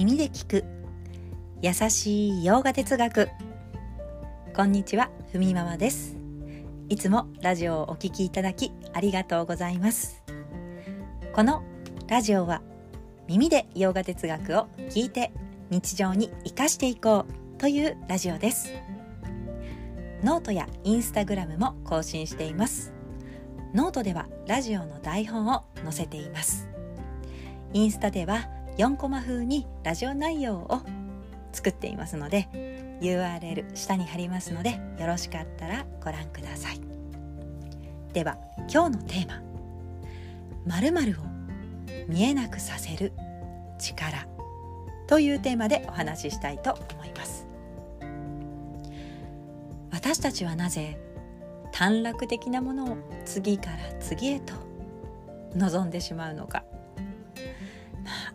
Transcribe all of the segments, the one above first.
耳で聞く。優しいヨガ哲学。こんにちはふみママです。いつもラジオをお聞きいただきありがとうございます。このラジオは耳でヨガ哲学を聞いて日常に生かしていこうというラジオです。ノートやインスタグラムも更新しています。ノートではラジオの台本を載せています。インスタでは4コマ風にラジオ内容を作っていますので URL 下に貼りますのでよろしかったらご覧ください。では今日のテーマ。〇〇を見えなくさせる力。というテーマでお話ししたいと思います。私たちはなぜ短絡的なものを次から次へと望んでしまうのか。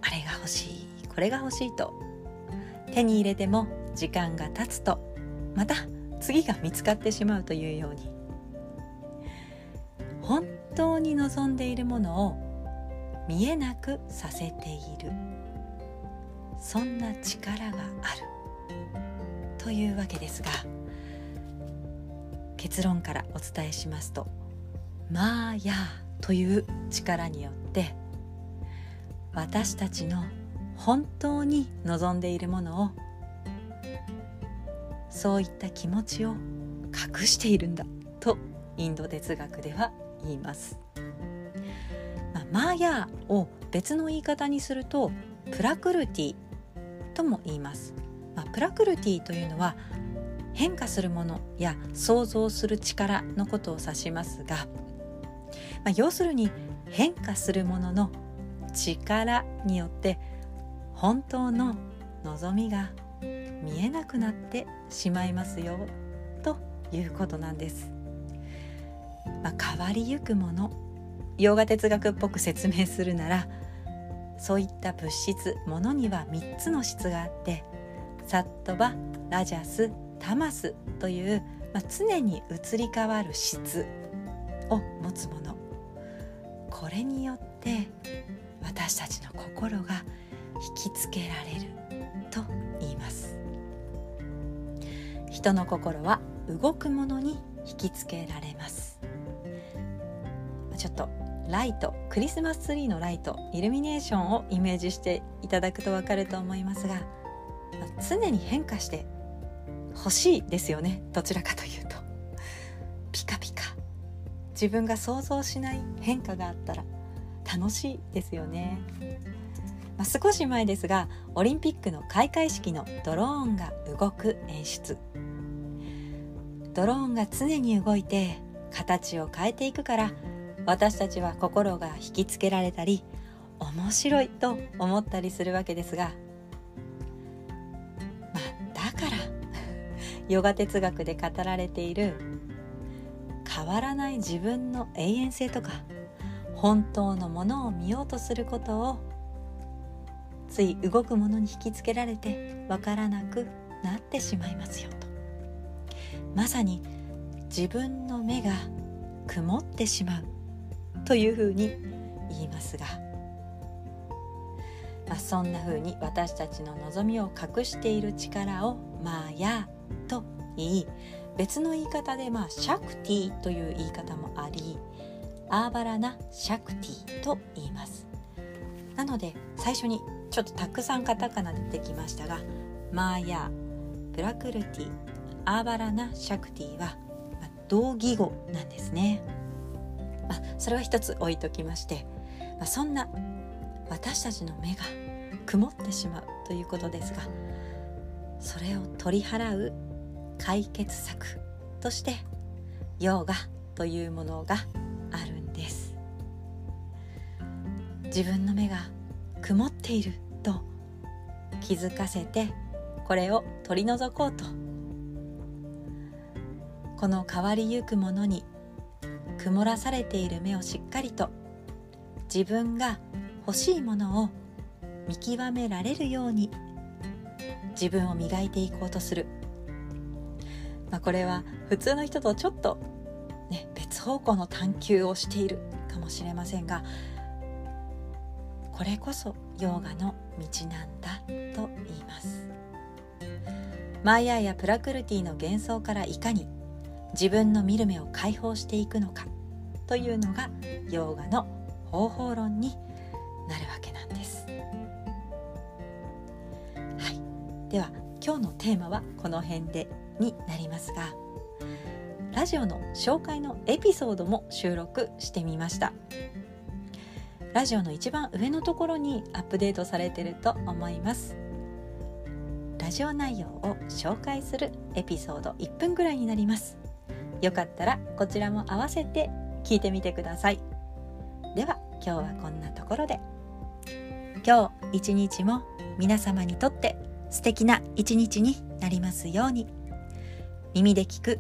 あ欲しい。これが欲しいと。手に入れても時間が経つとまた次が見つかってしまうというように。本当に望んでいるものを見えなくさせている。そんな力があるというわけですが結論からお伝えしますとマーヤーという力によって私たちの本当に望んでいるものをそういった気持ちを隠しているんだとインド哲学では言います。まあ、マーヤーを別の言い方にするとプラクルティとも言います。まあ、プラクルティというのは変化するものや想像する力のことを指しますが、まあ、要するに変化するものの力によって本当の望みが見えなくなってしまいますよということなんです。まあ、変わりゆくもの洋画哲学っぽく説明するならそういった物質ものには3つの質があってサットバラジャスタマスという、まあ、常に移り変わる質を持つものこれによって私たちの心が引きつけられると言います。人の心は動くものに引きつけられます。ちょっとライトクリスマスツリーのライトイルミネーションをイメージしていただくとわかると思いますが常に変化して欲しいですよね。どちらかというと。自分が想像しない変化があったら楽しいですよね、まあ、少し前ですがオリンピックの開会式のドローンが動く演出。ドローンが常に動いて形を変えていくから私たちは心が引きつけられたり面白いと思ったりするわけですがまあだからヨガ哲学で語られている変わらない自分の永遠性とか本当のものを見ようとすることをつい動くものに引きつけられてわからなくなってしまいますよと。まさに自分の目が曇ってしまうというふうに言いますが、まあ、そんなふうに私たちの望みを隠している力をマーヤと言い別の言い方でまあシャクティという言い方もありアーバラナ・シャクティと言います。なので最初にちょっとたくさんカタカナ出てきましたがマーヤプラクルティアーバラナ・シャクティは、まあ、同義語なんですね、まあ、それは一つ置いときまして、まあ、そんな私たちの目が曇ってしまうということですがそれを取り払う解決策としてヨガというものがあるんです。自分の目が曇っていると気づかせてこれを取り除こうと。この変わりゆくものに曇らされている目をしっかりと自分が欲しいものを見極められるように自分を磨いていこうとする、まあ、これは普通の人とちょっとね、別方向の探求をしているかもしれませんがこれこそヨーガの道なんだと言いますマイヤーやプラクルティの幻想からいかに自分の見る目を解放していくのかというのがヨーガの方法論になるわけなんです。はい、では今日のテーマはこの辺でになりますがラジオの紹介のエピソードも収録してみました。ラジオの一番上のところにアップデートされてると思います。ラジオ内容を紹介するエピソード1分ぐらいになります。よかったらこちらも合わせて聞いてみてください。では今日はこんなところで。今日一日も皆様にとって素敵な一日になりますように。耳で聞く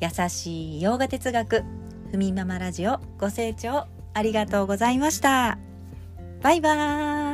優しい洋画哲学ふみママラジオご清聴ありがとうございました。バイバーイ。